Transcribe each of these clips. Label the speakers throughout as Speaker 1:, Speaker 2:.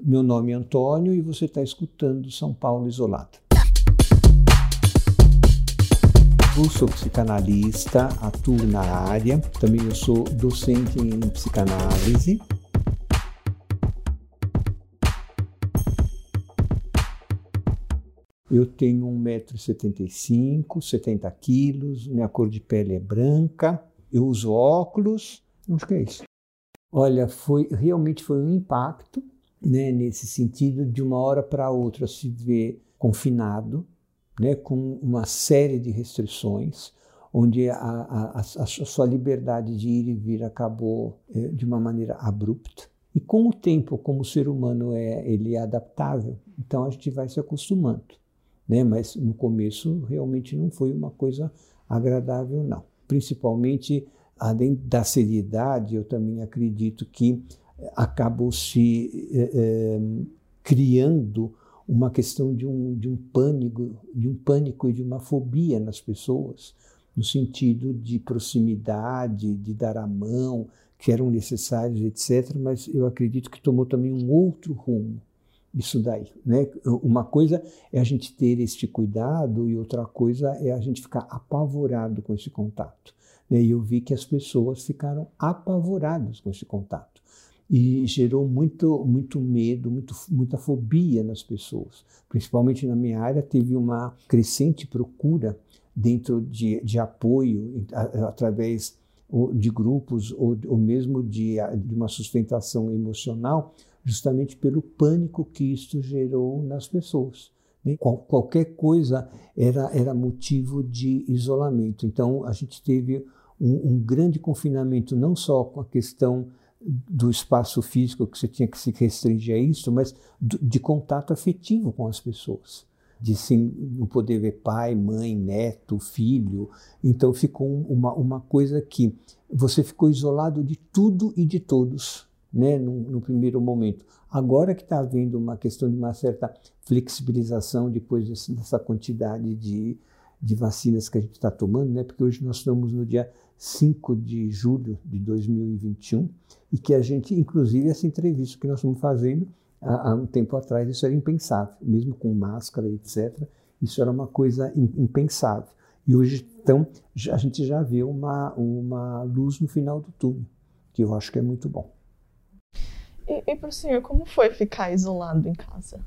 Speaker 1: Meu nome é Antônio e você está escutando São Paulo Isolado. Eu sou psicanalista, atuo na área, também eu sou docente em psicanálise. Eu tenho 1,75m, 70 quilos, minha cor de pele é branca, eu uso óculos, acho que é isso. Olha, foi realmente foi um impacto, né, nesse sentido de uma hora para outra se ver confinado, né, com uma série de restrições, onde a, a, a, a sua liberdade de ir e vir acabou é, de uma maneira abrupta. E com o tempo, como o ser humano é, ele é adaptável, então a gente vai se acostumando, né? Mas no começo realmente não foi uma coisa agradável, não. Principalmente além da seriedade, eu também acredito que acabou se é, criando uma questão de um, de um pânico, de um pânico e de uma fobia nas pessoas, no sentido de proximidade, de dar a mão, que eram necessários, etc. Mas eu acredito que tomou também um outro rumo isso daí, né? Uma coisa é a gente ter este cuidado e outra coisa é a gente ficar apavorado com esse contato. Né? E eu vi que as pessoas ficaram apavoradas com esse contato. E gerou muito, muito medo, muito, muita fobia nas pessoas. Principalmente na minha área, teve uma crescente procura dentro de, de apoio, através de grupos ou, ou mesmo de, de uma sustentação emocional, justamente pelo pânico que isto gerou nas pessoas. Né? Qual, qualquer coisa era, era motivo de isolamento. Então, a gente teve um, um grande confinamento, não só com a questão do espaço físico, que você tinha que se restringir a isso, mas de contato afetivo com as pessoas. De sim, não poder ver pai, mãe, neto, filho. Então ficou uma, uma coisa que você ficou isolado de tudo e de todos, né, no, no primeiro momento. Agora que está havendo uma questão de uma certa flexibilização depois desse, dessa quantidade de, de vacinas que a gente está tomando, né, porque hoje nós estamos no dia 5 de julho de 2021 e que a gente, inclusive, essa entrevista que nós estamos fazendo há, há um tempo atrás, isso era impensável, mesmo com máscara, etc. Isso era uma coisa impensável. E hoje, então, a gente já vê uma, uma luz no final do túnel, que eu acho que é muito bom.
Speaker 2: E, e para o senhor, como foi ficar isolado em casa?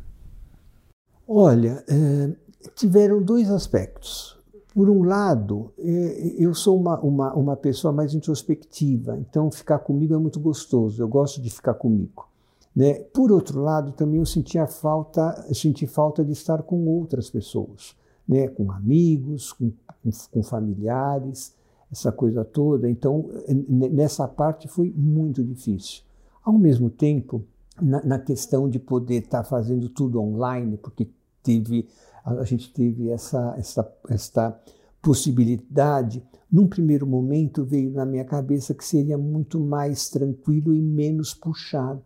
Speaker 1: Olha, é, tiveram dois aspectos por um lado, é, eu sou uma, uma, uma pessoa mais introspectiva, então ficar comigo é muito gostoso, eu gosto de ficar comigo. Né? Por outro lado, também eu sentia falta, senti falta de estar com outras pessoas, né? com amigos, com, com, com familiares, essa coisa toda. Então, nessa parte foi muito difícil. Ao mesmo tempo, na, na questão de poder estar fazendo tudo online, porque teve a gente teve essa, essa, esta possibilidade. Num primeiro momento veio na minha cabeça que seria muito mais tranquilo e menos puxado.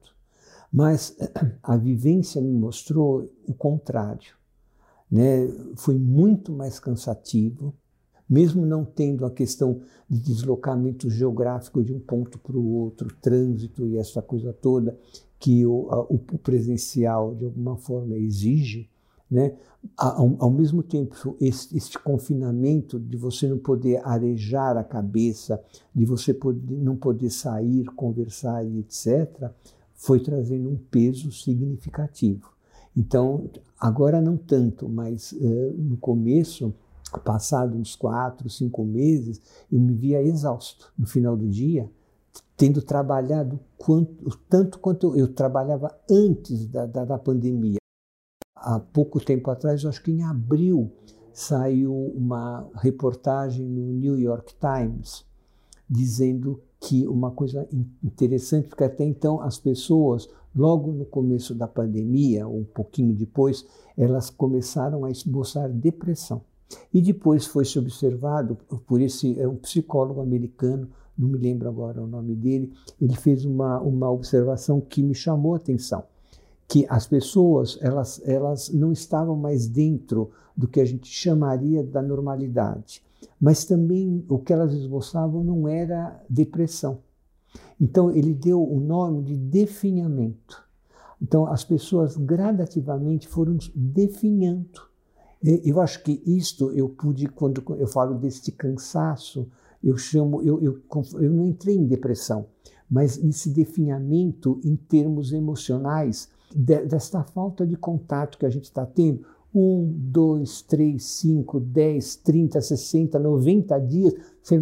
Speaker 1: Mas a vivência me mostrou o contrário. Né? Foi muito mais cansativo, mesmo não tendo a questão de deslocamento geográfico de um ponto para o outro, trânsito e essa coisa toda que o, o presencial de alguma forma exige, né? Ao, ao mesmo tempo, este confinamento de você não poder arejar a cabeça, de você poder, não poder sair, conversar e etc., foi trazendo um peso significativo. Então, agora não tanto, mas uh, no começo, passado uns quatro, cinco meses, eu me via exausto no final do dia, tendo trabalhado quanto, tanto quanto eu, eu trabalhava antes da, da, da pandemia há pouco tempo atrás, acho que em abril, saiu uma reportagem no New York Times dizendo que uma coisa interessante, porque até então as pessoas, logo no começo da pandemia, ou um pouquinho depois, elas começaram a esboçar depressão. E depois foi se observado por esse é um psicólogo americano, não me lembro agora o nome dele, ele fez uma, uma observação que me chamou a atenção que as pessoas elas, elas não estavam mais dentro do que a gente chamaria da normalidade, mas também o que elas esboçavam não era depressão. Então ele deu o nome de definhamento. Então, as pessoas gradativamente foram definhando. Eu acho que isto eu pude, quando eu falo deste cansaço, eu chamo, eu, eu, eu não entrei em depressão, mas nesse definhamento em termos emocionais, de, desta falta de contato que a gente está tendo, um, dois, três, cinco, dez, trinta, sessenta, noventa dias,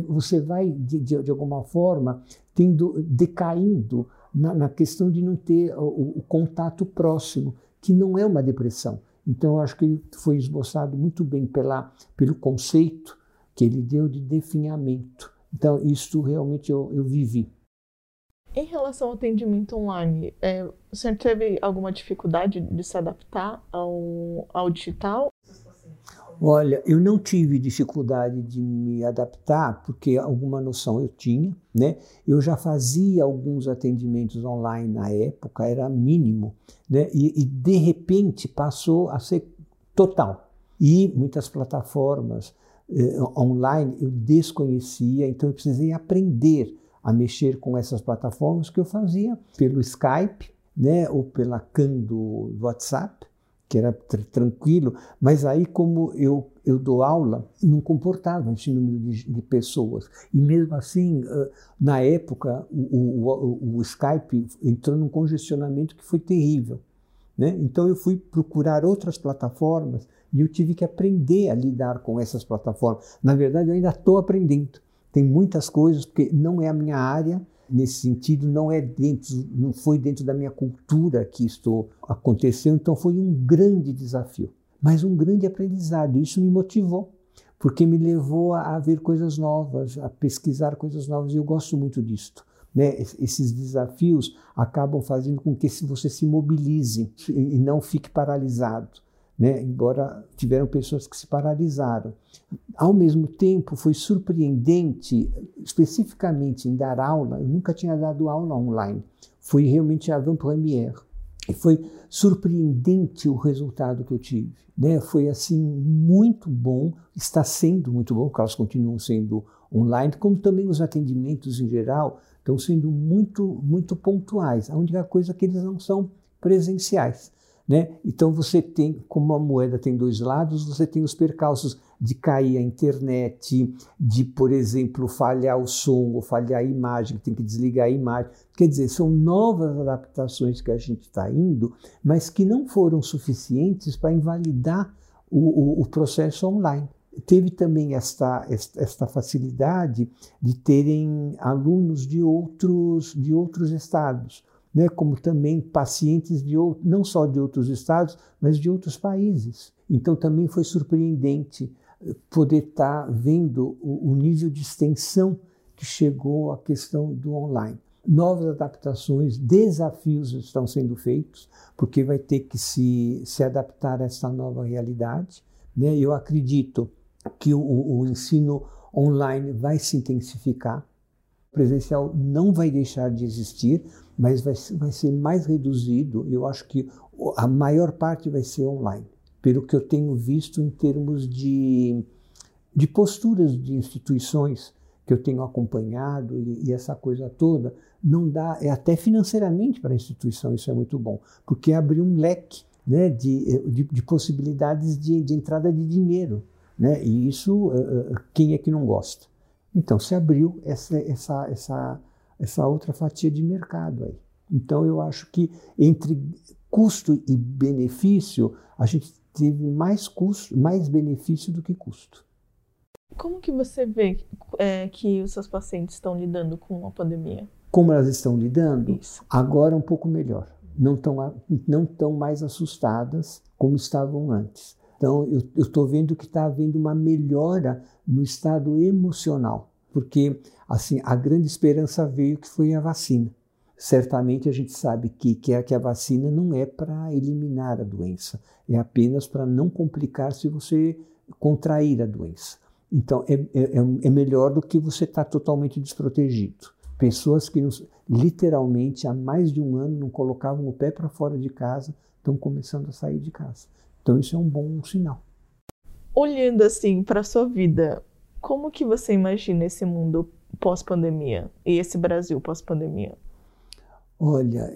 Speaker 1: você, vai, de, de, de, alguma forma, tendo, decaindo na, na questão de não ter o, o, contato próximo, que não é uma depressão. Então, eu acho que foi esboçado muito bem pela, pelo conceito que ele deu de definhamento. Então, isso realmente eu, eu vivi.
Speaker 2: Em relação ao atendimento online, é, senhor teve alguma dificuldade de se adaptar ao, ao digital?
Speaker 1: Olha, eu não tive dificuldade de me adaptar, porque alguma noção eu tinha, né? Eu já fazia alguns atendimentos online na época, era mínimo, né? E, e de repente passou a ser total. E muitas plataformas eh, online eu desconhecia, então eu precisei aprender a mexer com essas plataformas que eu fazia pelo Skype, né, ou pela CAN do WhatsApp, que era tr tranquilo, mas aí como eu, eu dou aula, não comportava esse número de, de pessoas. E mesmo assim, na época, o, o, o, Skype entrou num congestionamento que foi terrível. Né? Então eu fui procurar outras plataformas e eu tive que aprender a lidar com essas plataformas. Na verdade, eu ainda estou aprendendo. Tem muitas coisas, porque não é a minha área, nesse sentido, não é dentro, não foi dentro da minha cultura que isto aconteceu, então foi um grande desafio, mas um grande aprendizado. Isso me motivou, porque me levou a, a ver coisas novas, a pesquisar coisas novas, e eu gosto muito disto. Né? Esses desafios acabam fazendo com que você se mobilize e não fique paralisado né? embora tiveram pessoas que se paralisaram. Ao mesmo tempo, foi surpreendente, especificamente em dar aula, eu nunca tinha dado aula online, foi realmente a Van Premiere. E foi surpreendente o resultado que eu tive. Né? Foi assim muito bom, está sendo muito bom, porque elas continuam sendo online, como também os atendimentos em geral estão sendo muito, muito pontuais. A única coisa é que eles não são presenciais. Né? Então você tem, como a moeda tem dois lados, você tem os percalços de cair a internet, de, por exemplo, falhar o som ou falhar a imagem, tem que desligar a imagem. Quer dizer, são novas adaptações que a gente está indo, mas que não foram suficientes para invalidar o, o, o processo online teve também esta, esta facilidade de terem alunos de outros, de outros estados né, como também pacientes de outro, não só de outros estados, mas de outros países. Então também foi surpreendente eh, poder estar tá vendo o, o nível de extensão que chegou à questão do online. Novas adaptações, desafios estão sendo feitos, porque vai ter que se, se adaptar a essa nova realidade. Né? Eu acredito que o, o ensino online vai se intensificar, o presencial não vai deixar de existir, mas vai, vai ser mais reduzido. Eu acho que a maior parte vai ser online, pelo que eu tenho visto em termos de, de posturas de instituições que eu tenho acompanhado e, e, essa coisa toda, não dá, é até financeiramente para a instituição isso é muito bom, porque abre um leque né, de, de, de possibilidades de, de, entrada de dinheiro. Né, e isso, uh, quem é que não gosta? Então, se abriu essa, essa, essa essa outra fatia de mercado aí. Então eu acho que entre custo e benefício, a gente teve mais custo, mais benefício do que custo.
Speaker 2: Como que você vê é, que os seus pacientes estão lidando com a pandemia?
Speaker 1: Como elas estão lidando? Isso. Agora um pouco melhor. Não estão não tão mais assustadas como estavam antes. Então eu estou vendo que está havendo uma melhora no estado emocional porque assim a grande esperança veio que foi a vacina. Certamente a gente sabe que, que, a, que a vacina não é para eliminar a doença, é apenas para não complicar se você contrair a doença. Então é, é, é melhor do que você estar tá totalmente desprotegido. Pessoas que literalmente há mais de um ano não colocavam o pé para fora de casa estão começando a sair de casa. Então isso é um bom sinal.
Speaker 2: Olhando assim para a sua vida, como que você imagina esse mundo pós-pandemia e esse Brasil pós-pandemia?
Speaker 1: Olha,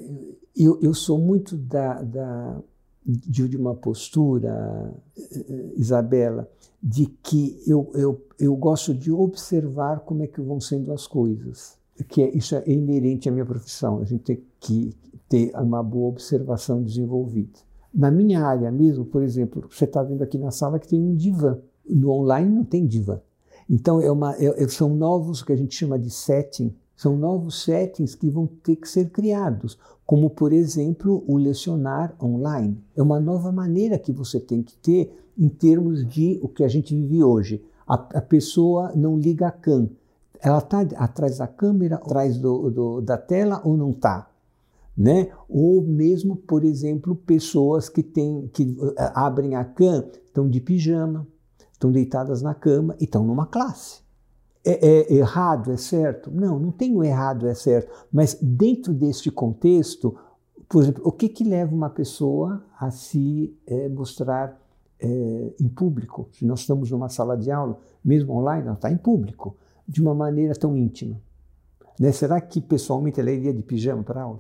Speaker 1: eu, eu sou muito da, da, de, de uma postura, Isabela, de que eu, eu, eu gosto de observar como é que vão sendo as coisas. Que é, isso é inerente à minha profissão. A gente tem que ter uma boa observação desenvolvida. Na minha área mesmo, por exemplo, você está vendo aqui na sala que tem um divã. No online não tem divã. Então, é uma, é, são novos, que a gente chama de setting, são novos settings que vão ter que ser criados, como, por exemplo, o lecionar online. É uma nova maneira que você tem que ter em termos de o que a gente vive hoje. A, a pessoa não liga a cam. Ela está atrás da câmera, atrás do, do, da tela ou não está? Né? Ou mesmo, por exemplo, pessoas que, tem, que eh, abrem a cam, estão de pijama, estão deitadas na cama e estão numa classe. É, é, errado, é certo? Não, não tem o errado, é certo. Mas dentro deste contexto, por exemplo, o que, que leva uma pessoa a se é, mostrar é, em público? Se nós estamos numa sala de aula, mesmo online, ela está em público, de uma maneira tão íntima. Né? Será que pessoalmente ela iria de pijama para aula?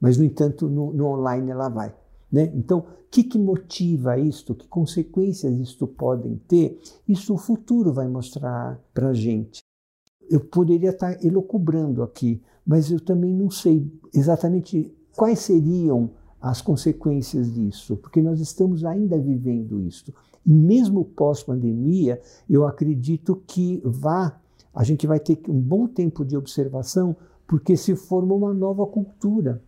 Speaker 1: Mas, no entanto, no, no online ela vai. Né? Então, o que, que motiva isto? Que consequências isto podem ter? Isso o futuro vai mostrar para a gente. Eu poderia estar elocubrando aqui, mas eu também não sei exatamente quais seriam as consequências disso, porque nós estamos ainda vivendo isso. E mesmo pós-pandemia, eu acredito que vá, a gente vai ter um bom tempo de observação, porque se forma uma nova cultura.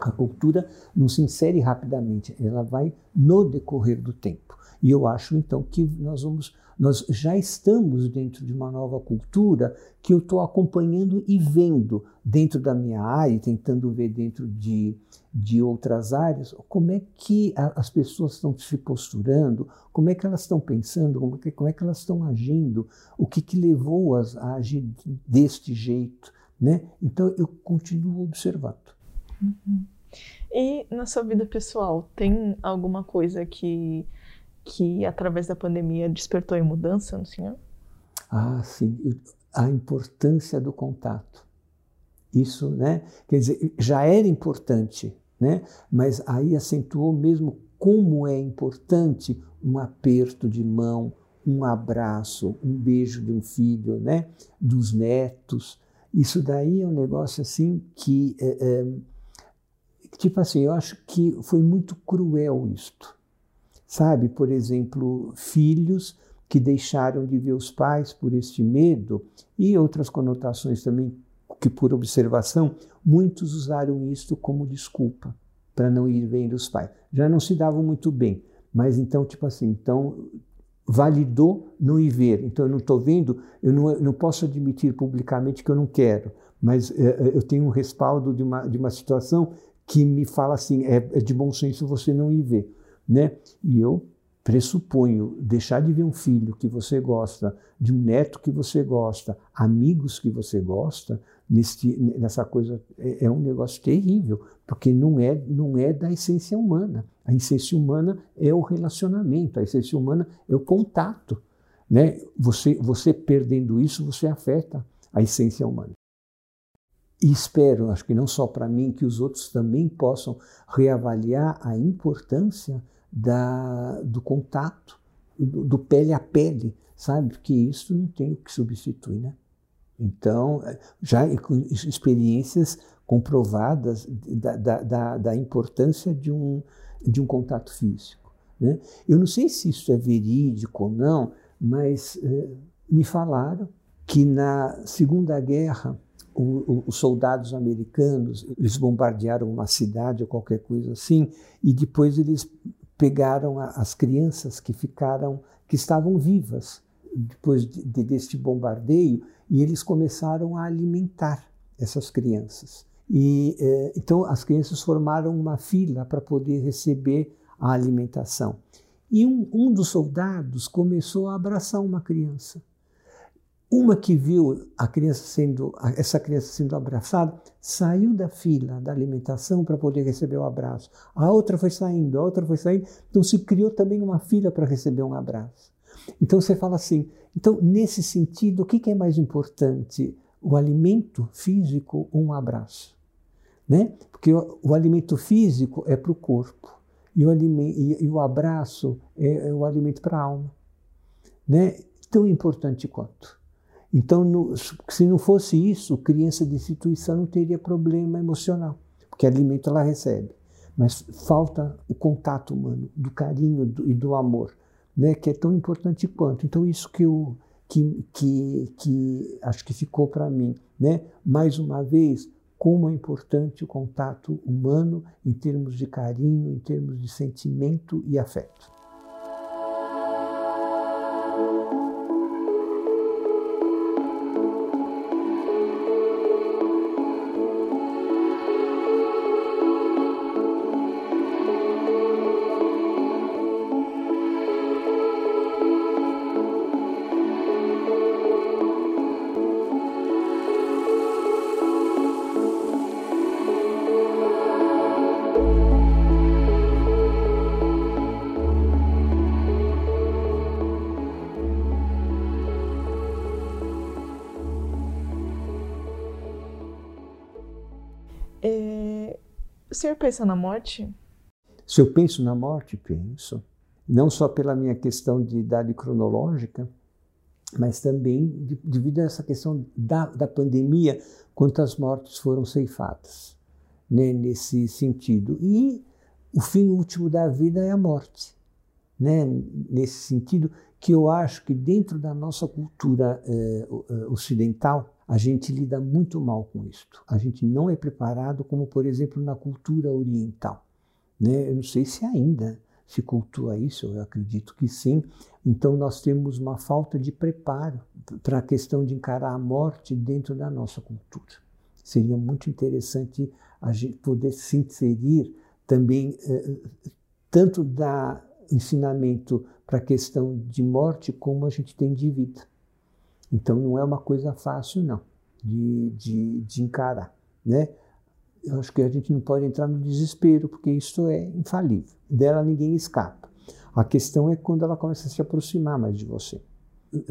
Speaker 1: A cultura não se insere rapidamente, ela vai no decorrer do tempo. E eu acho então que nós vamos, nós já estamos dentro de uma nova cultura que eu estou acompanhando e vendo dentro da minha área, tentando ver dentro de, de outras áreas, como é que a, as pessoas estão se posturando, como é que elas estão pensando, como é que, como é que elas estão agindo, o que, que levou-as a agir deste jeito. Né? Então eu continuo observando.
Speaker 2: Uhum. E na sua vida pessoal, tem alguma coisa que, que através da pandemia despertou em mudança no senhor?
Speaker 1: Ah, sim. A importância do contato. Isso, né? Quer dizer, já era importante, né? Mas aí acentuou mesmo como é importante um aperto de mão, um abraço, um beijo de um filho, né? Dos netos. Isso daí é um negócio assim que é, é, Tipo assim, eu acho que foi muito cruel isto. Sabe, por exemplo, filhos que deixaram de ver os pais por este medo e outras conotações também que por observação muitos usaram isto como desculpa para não ir ver os pais. Já não se davam muito bem, mas então tipo assim, então validou não ir ver. Então eu não estou vendo, eu não, não posso admitir publicamente que eu não quero, mas é, eu tenho um respaldo de uma, de uma situação que me fala assim, é, é de bom senso você não ir ver, né? E eu pressuponho deixar de ver um filho que você gosta, de um neto que você gosta, amigos que você gosta, nesse, nessa coisa é, é, um negócio terrível, porque não é, não é da essência humana. A essência humana é o relacionamento, a essência humana é o contato. Né? Você, você perdendo isso, você afeta a essência humana. E espero, acho que não só para mim, que os outros também possam reavaliar a importância da, do contato, do, do, pele a pele, sabe? Porque isso não tem o que substituir, né? Então, já experiências comprovadas da, da, da, da importância de um, de um contato físico. Né? Eu não sei se isso é verídico ou não, mas eh, me falaram que na Segunda Guerra os soldados americanos, eles bombardearam uma cidade ou qualquer coisa assim, e depois eles pegaram as crianças que ficaram, que estavam vivas depois de, de, deste bombardeio, e eles começaram a alimentar essas crianças. E eh, então as crianças formaram uma fila para poder receber a alimentação. E um, um dos soldados começou a abraçar uma criança. Uma que viu a criança sendo, essa criança sendo abraçada, saiu da fila da alimentação para poder receber o abraço. A outra foi saindo, a outra foi saindo. Então se criou também uma fila para receber um abraço. Então você fala assim, então nesse sentido, o que é mais importante? O alimento físico ou um abraço? né? Porque o, o alimento físico é para o corpo e o, e, e o abraço é, é o alimento para a alma, né? Tão importante quanto. Então, no, se não fosse isso, criança de instituição não teria problema emocional, porque alimento ela recebe. Mas falta o contato humano, do carinho do, e do amor, né, que é tão importante quanto. Então, isso que eu que, que, que acho que ficou para mim. Né? Mais uma vez, como é importante o contato humano em termos de carinho, em termos de sentimento e afeto.
Speaker 2: Pensa na morte?
Speaker 1: Se eu penso na morte, penso. Não só pela minha questão de idade cronológica, mas também de, devido a essa questão da, da pandemia, quantas mortes foram ceifadas né, nesse sentido. E o fim último da vida é a morte. Né, nesse sentido, que eu acho que dentro da nossa cultura eh, ocidental, a gente lida muito mal com isto. A gente não é preparado, como por exemplo na cultura oriental. Né? Eu não sei se ainda se cultua isso, eu acredito que sim. Então nós temos uma falta de preparo para a questão de encarar a morte dentro da nossa cultura. Seria muito interessante a gente poder se inserir também eh, tanto da ensinamento para a questão de morte como a gente tem de vida. Então não é uma coisa fácil, não, de, de, de encarar. Né? Eu acho que a gente não pode entrar no desespero, porque isso é infalível. Dela ninguém escapa. A questão é quando ela começa a se aproximar mais de você.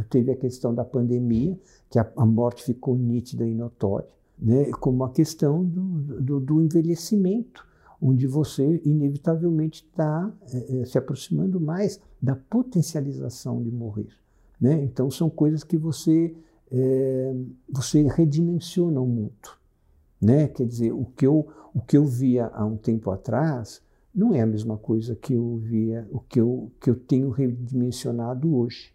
Speaker 1: Teve a questão da pandemia, que a, a morte ficou nítida e notória, né? como a questão do, do, do envelhecimento, onde você inevitavelmente está é, se aproximando mais da potencialização de morrer. Né? Então são coisas que você é, você redimensiona o mundo, né? Quer dizer, o que eu o que eu via há um tempo atrás não é a mesma coisa que eu via, o que eu que eu tenho redimensionado hoje.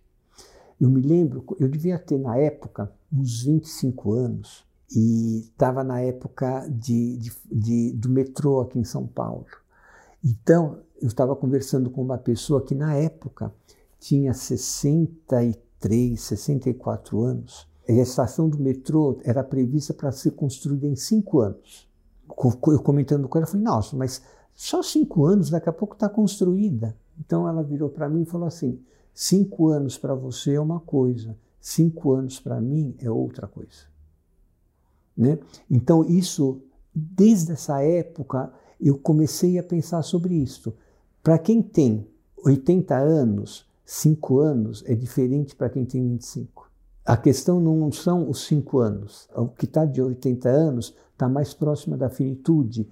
Speaker 1: Eu me lembro, eu devia ter na época uns 25 anos e estava na época de, de, de, do metrô aqui em São Paulo. Então, eu estava conversando com uma pessoa que na época tinha 63, 64 anos. E a estação do metrô era prevista para ser construída em cinco anos. Eu comentando com ela, falei, nossa, mas só cinco anos, daqui a pouco está construída. Então ela virou para mim e falou assim: cinco anos para você é uma coisa, cinco anos para mim é outra coisa. Né? Então, isso, desde essa época, eu comecei a pensar sobre isso. Para quem tem 80 anos, Cinco anos é diferente para quem tem 25. A questão não são os cinco anos. O que está de 80 anos está mais próximo da finitude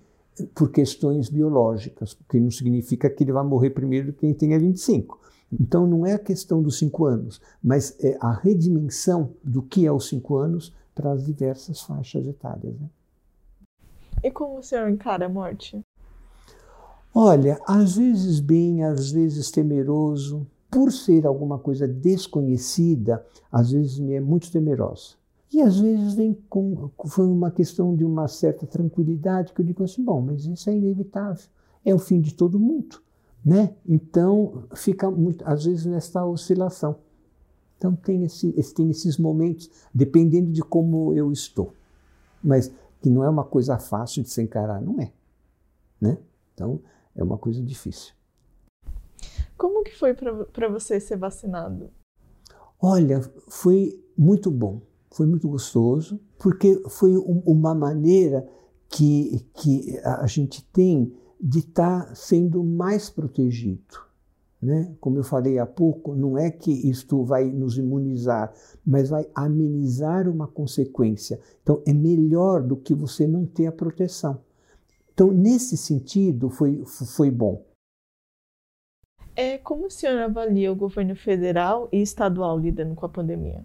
Speaker 1: por questões biológicas, porque não significa que ele vai morrer primeiro do que quem tenha 25. Então não é a questão dos cinco anos, mas é a redimensão do que é os cinco anos para as diversas faixas etárias. Né?
Speaker 2: E como o senhor encara a morte?
Speaker 1: Olha, às vezes bem, às vezes temeroso, por ser alguma coisa desconhecida, às vezes me é muito temerosa. E às vezes vem com foi uma questão de uma certa tranquilidade que eu digo assim, bom, mas isso é inevitável, é o fim de todo mundo, né? Então fica muito, às vezes nessa oscilação. Então tem, esse, tem esses momentos, dependendo de como eu estou, mas que não é uma coisa fácil de se encarar, não é, né? Então é uma coisa difícil.
Speaker 2: Como que foi para você ser vacinado?
Speaker 1: Olha, foi muito bom, foi muito gostoso, porque foi um, uma maneira que, que a gente tem de estar tá sendo mais protegido. Né? Como eu falei há pouco, não é que isto vai nos imunizar, mas vai amenizar uma consequência. Então, é melhor do que você não ter a proteção. Então, nesse sentido, foi, foi bom.
Speaker 2: É, como o senhor avalia o governo federal e estadual lidando com a pandemia?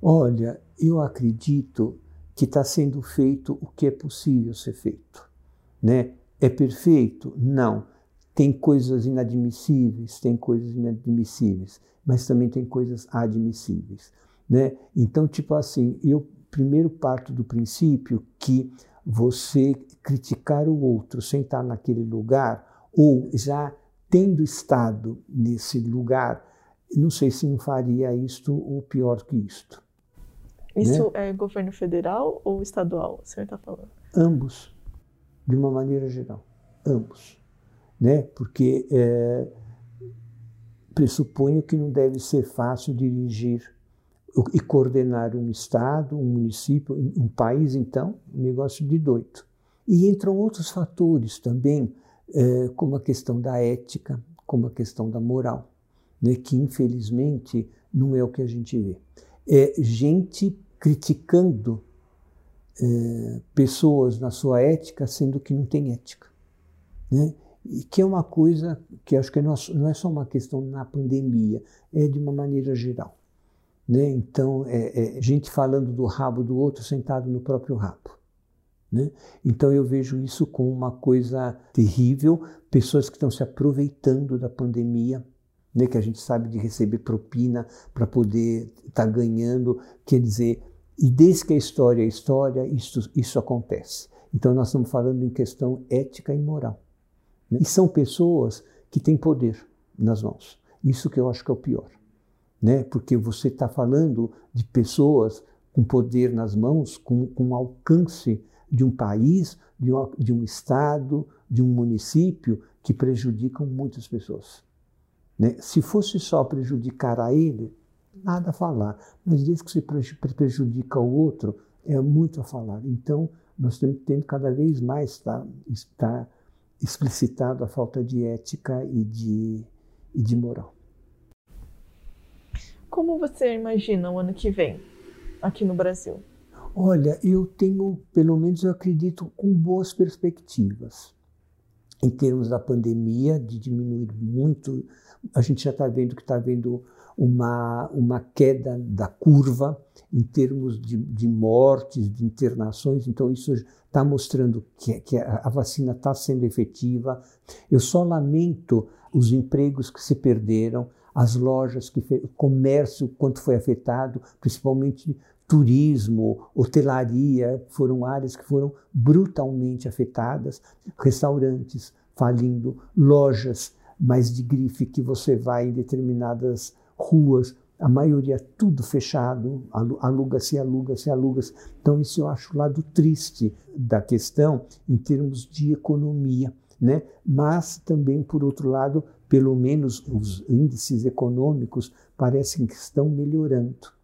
Speaker 1: Olha, eu acredito que está sendo feito o que é possível ser feito. Né? É perfeito? Não. Tem coisas inadmissíveis, tem coisas inadmissíveis, mas também tem coisas admissíveis. Né? Então, tipo assim, eu primeiro parto do princípio que você criticar o outro sem estar naquele lugar, ou já tendo estado nesse lugar, não sei se não faria isto ou pior que isto.
Speaker 2: Isso né? é governo federal ou estadual, o senhor está falando?
Speaker 1: Ambos, de uma maneira geral, ambos. Né? Porque é, pressuponho que não deve ser fácil dirigir e coordenar um estado, um município, um país, então, um negócio de doido. E entram outros fatores também, é, como a questão da ética, como a questão da moral, né, que infelizmente não é o que a gente vê. É gente criticando é, pessoas na sua ética, sendo que não tem ética. Né? E que é uma coisa que acho que não é só uma questão na pandemia, é de uma maneira geral. Né? Então, é, é gente falando do rabo do outro sentado no próprio rabo. Né? Então, eu vejo isso como uma coisa terrível, pessoas que estão se aproveitando da pandemia né, que a gente sabe de receber propina para poder estar tá ganhando. Quer dizer, e desde que a história é história, isso, isso acontece. Então nós estamos falando em questão ética e moral. Né? E são pessoas que têm poder nas mãos. Isso que eu acho que é o pior. Né? Porque você está falando de pessoas com poder nas mãos, com, com alcance de um país, de um, de um estado, de um município que prejudicam muitas pessoas. Né? Se fosse só prejudicar a ele, nada a falar. Mas desde que se prejudica o outro, é muito a falar. Então, nós temos tendo cada vez mais está, está explicitado a falta de ética e de, e de moral.
Speaker 2: Como você imagina o ano que vem aqui no Brasil?
Speaker 1: Olha, eu tenho, pelo menos eu acredito, com boas perspectivas. Em termos da pandemia, de diminuir muito, a gente já está vendo que está havendo uma, uma queda da curva em termos de, de mortes, de internações, então isso está mostrando que, que a vacina está sendo efetiva. Eu só lamento os empregos que se perderam, as lojas, que o comércio, quanto foi afetado, principalmente turismo, hotelaria, foram áreas que foram brutalmente afetadas, restaurantes falindo, lojas mais de grife que você vai em determinadas ruas, a maioria tudo fechado, aluga-se, aluga-se, aluga-se. Então, isso eu acho o lado triste da questão em termos de economia. Né? Mas também, por outro lado, pelo menos os índices econômicos parecem que estão melhorando.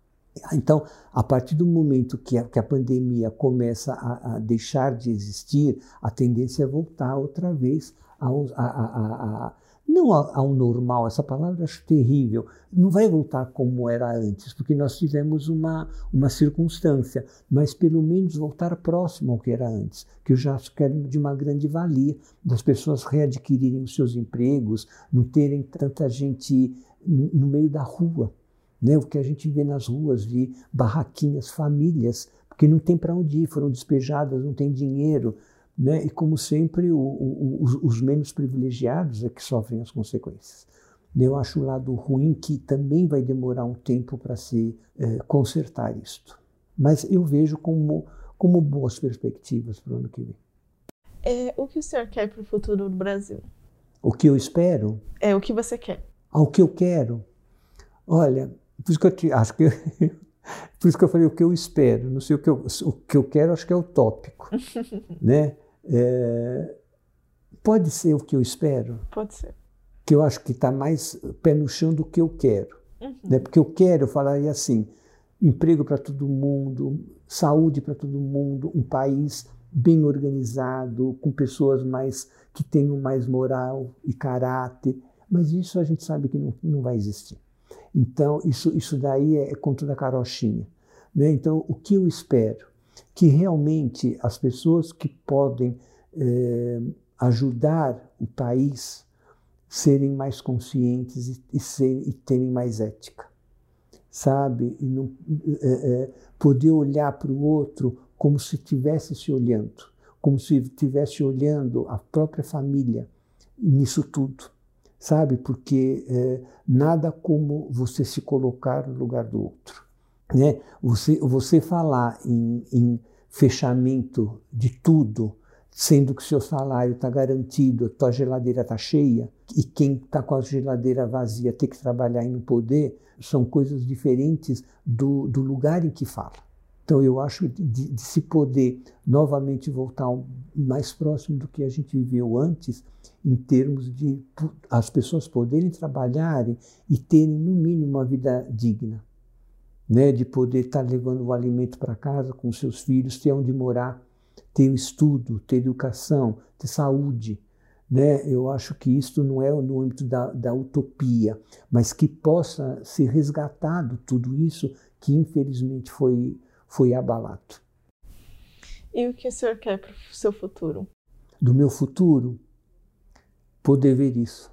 Speaker 1: Então, a partir do momento que a, que a pandemia começa a, a, deixar de existir, a tendência é voltar outra vez a, a não ao normal, essa palavra eu acho terrível, não vai voltar como era antes, porque nós tivemos uma, uma circunstância, mas pelo menos voltar próximo ao que era antes, que eu já acho que é de uma grande valia, das pessoas readquirirem os seus empregos, não terem tanta gente no meio da rua. Né? O que a gente vê nas ruas de barraquinhas, famílias, porque não tem para onde ir, foram despejadas, não tem dinheiro, né? E como sempre, o, o, os, os, menos privilegiados é que sofrem as consequências. Eu acho o lado ruim que também vai demorar um tempo para se é, consertar isto. Mas eu vejo como, como boas perspectivas para o ano que vem.
Speaker 2: É, o que o senhor quer para o futuro do Brasil?
Speaker 1: O que eu espero?
Speaker 2: É, o que você quer.
Speaker 1: Ah, o que eu quero? Olha, por isso que eu te, acho que por isso que eu falei o que eu espero. Não sei o que eu, o que eu quero, acho que é utópico, né? É, pode ser o que eu espero?
Speaker 2: Pode ser.
Speaker 1: Que eu acho que está mais pé no chão do que eu quero. Uhum. Né? Porque eu quero, eu falaria assim, emprego para todo mundo, saúde para todo mundo, um país bem organizado, com pessoas mais que tenham mais moral e caráter. Mas isso a gente sabe que não, não vai existir. Então, isso, isso daí é, é conto da carochinha. Né? Então, o que eu espero? que realmente as pessoas que podem é, ajudar o país serem mais conscientes e, e, ser, e terem mais ética, sabe? E não, é, é, poder olhar para o outro como se estivesse se olhando, como se estivesse olhando a própria família nisso tudo, sabe? Porque é, nada como você se colocar no lugar do outro. Né? Você, você falar em, em fechamento de tudo, sendo que seu salário está garantido, tua geladeira está cheia, e quem está com a geladeira vazia tem que trabalhar e não poder, são coisas diferentes do, do lugar em que fala. Então eu acho de, de se poder novamente voltar mais próximo do que a gente viveu antes, em termos de as pessoas poderem trabalharem e terem no mínimo uma vida digna né, de poder estar levando o alimento para casa com seus filhos, ter onde morar, ter estudo, ter educação, ter saúde. Né? Eu acho que isto não é no âmbito da, da utopia, mas que possa ser resgatado tudo isso que infelizmente foi, foi abalado.
Speaker 2: E o que o senhor quer para o seu futuro?
Speaker 1: Do meu futuro, poder ver isso.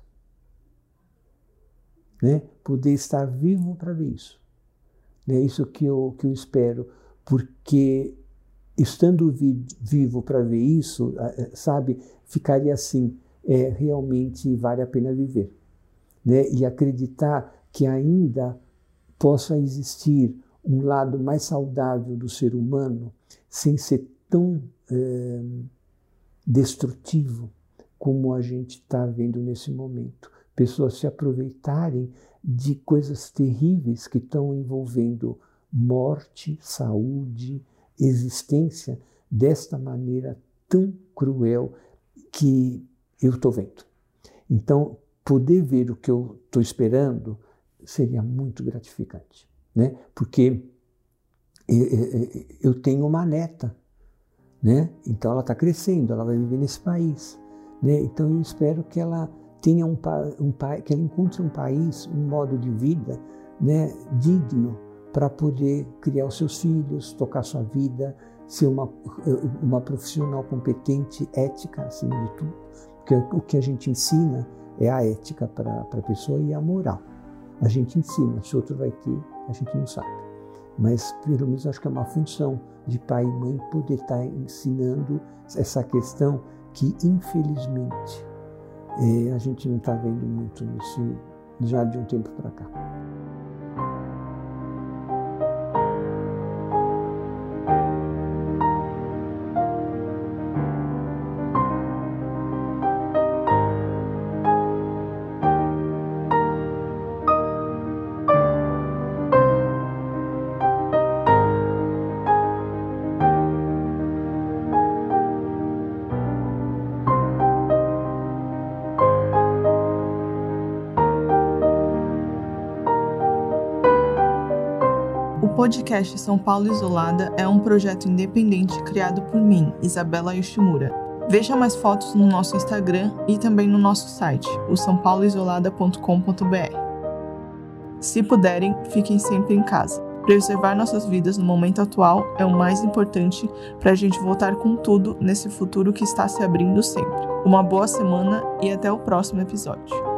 Speaker 1: Né? Poder estar vivo para ver isso. É isso que eu, que eu espero, porque estando vi, vivo para ver isso, sabe, ficaria assim, é, realmente vale a pena viver. Né? E acreditar que ainda possa existir um lado mais saudável do ser humano sem ser tão é, destrutivo como a gente está vendo nesse momento. Pessoas se aproveitarem de coisas terríveis que estão envolvendo morte, saúde, existência desta maneira tão cruel que eu estou vendo. Então, poder ver o que eu estou esperando seria muito gratificante, né? Porque eu tenho uma neta, né? Então ela está crescendo, ela vai viver nesse país, né? Então eu espero que ela tenha um, um que ela encontre um país, um modo de vida né, digno para poder criar os seus filhos, tocar sua vida, ser uma, uma profissional competente, ética acima de tudo. Porque o que a gente ensina é a ética para a pessoa e a moral. A gente ensina, se outro vai ter, a gente não sabe. Mas pelo menos acho que é uma função de pai e mãe poder estar ensinando essa questão que infelizmente a gente não está vendo muito nesse, já de um tempo para cá.
Speaker 2: Podcast São Paulo Isolada é um projeto independente criado por mim, Isabela Yoshimura. Veja mais fotos no nosso Instagram e também no nosso site, o sãopauloisolada.com.br. Se puderem, fiquem sempre em casa. Preservar nossas vidas no momento atual é o mais importante para a gente voltar com tudo nesse futuro que está se abrindo sempre. Uma boa semana e até o próximo episódio.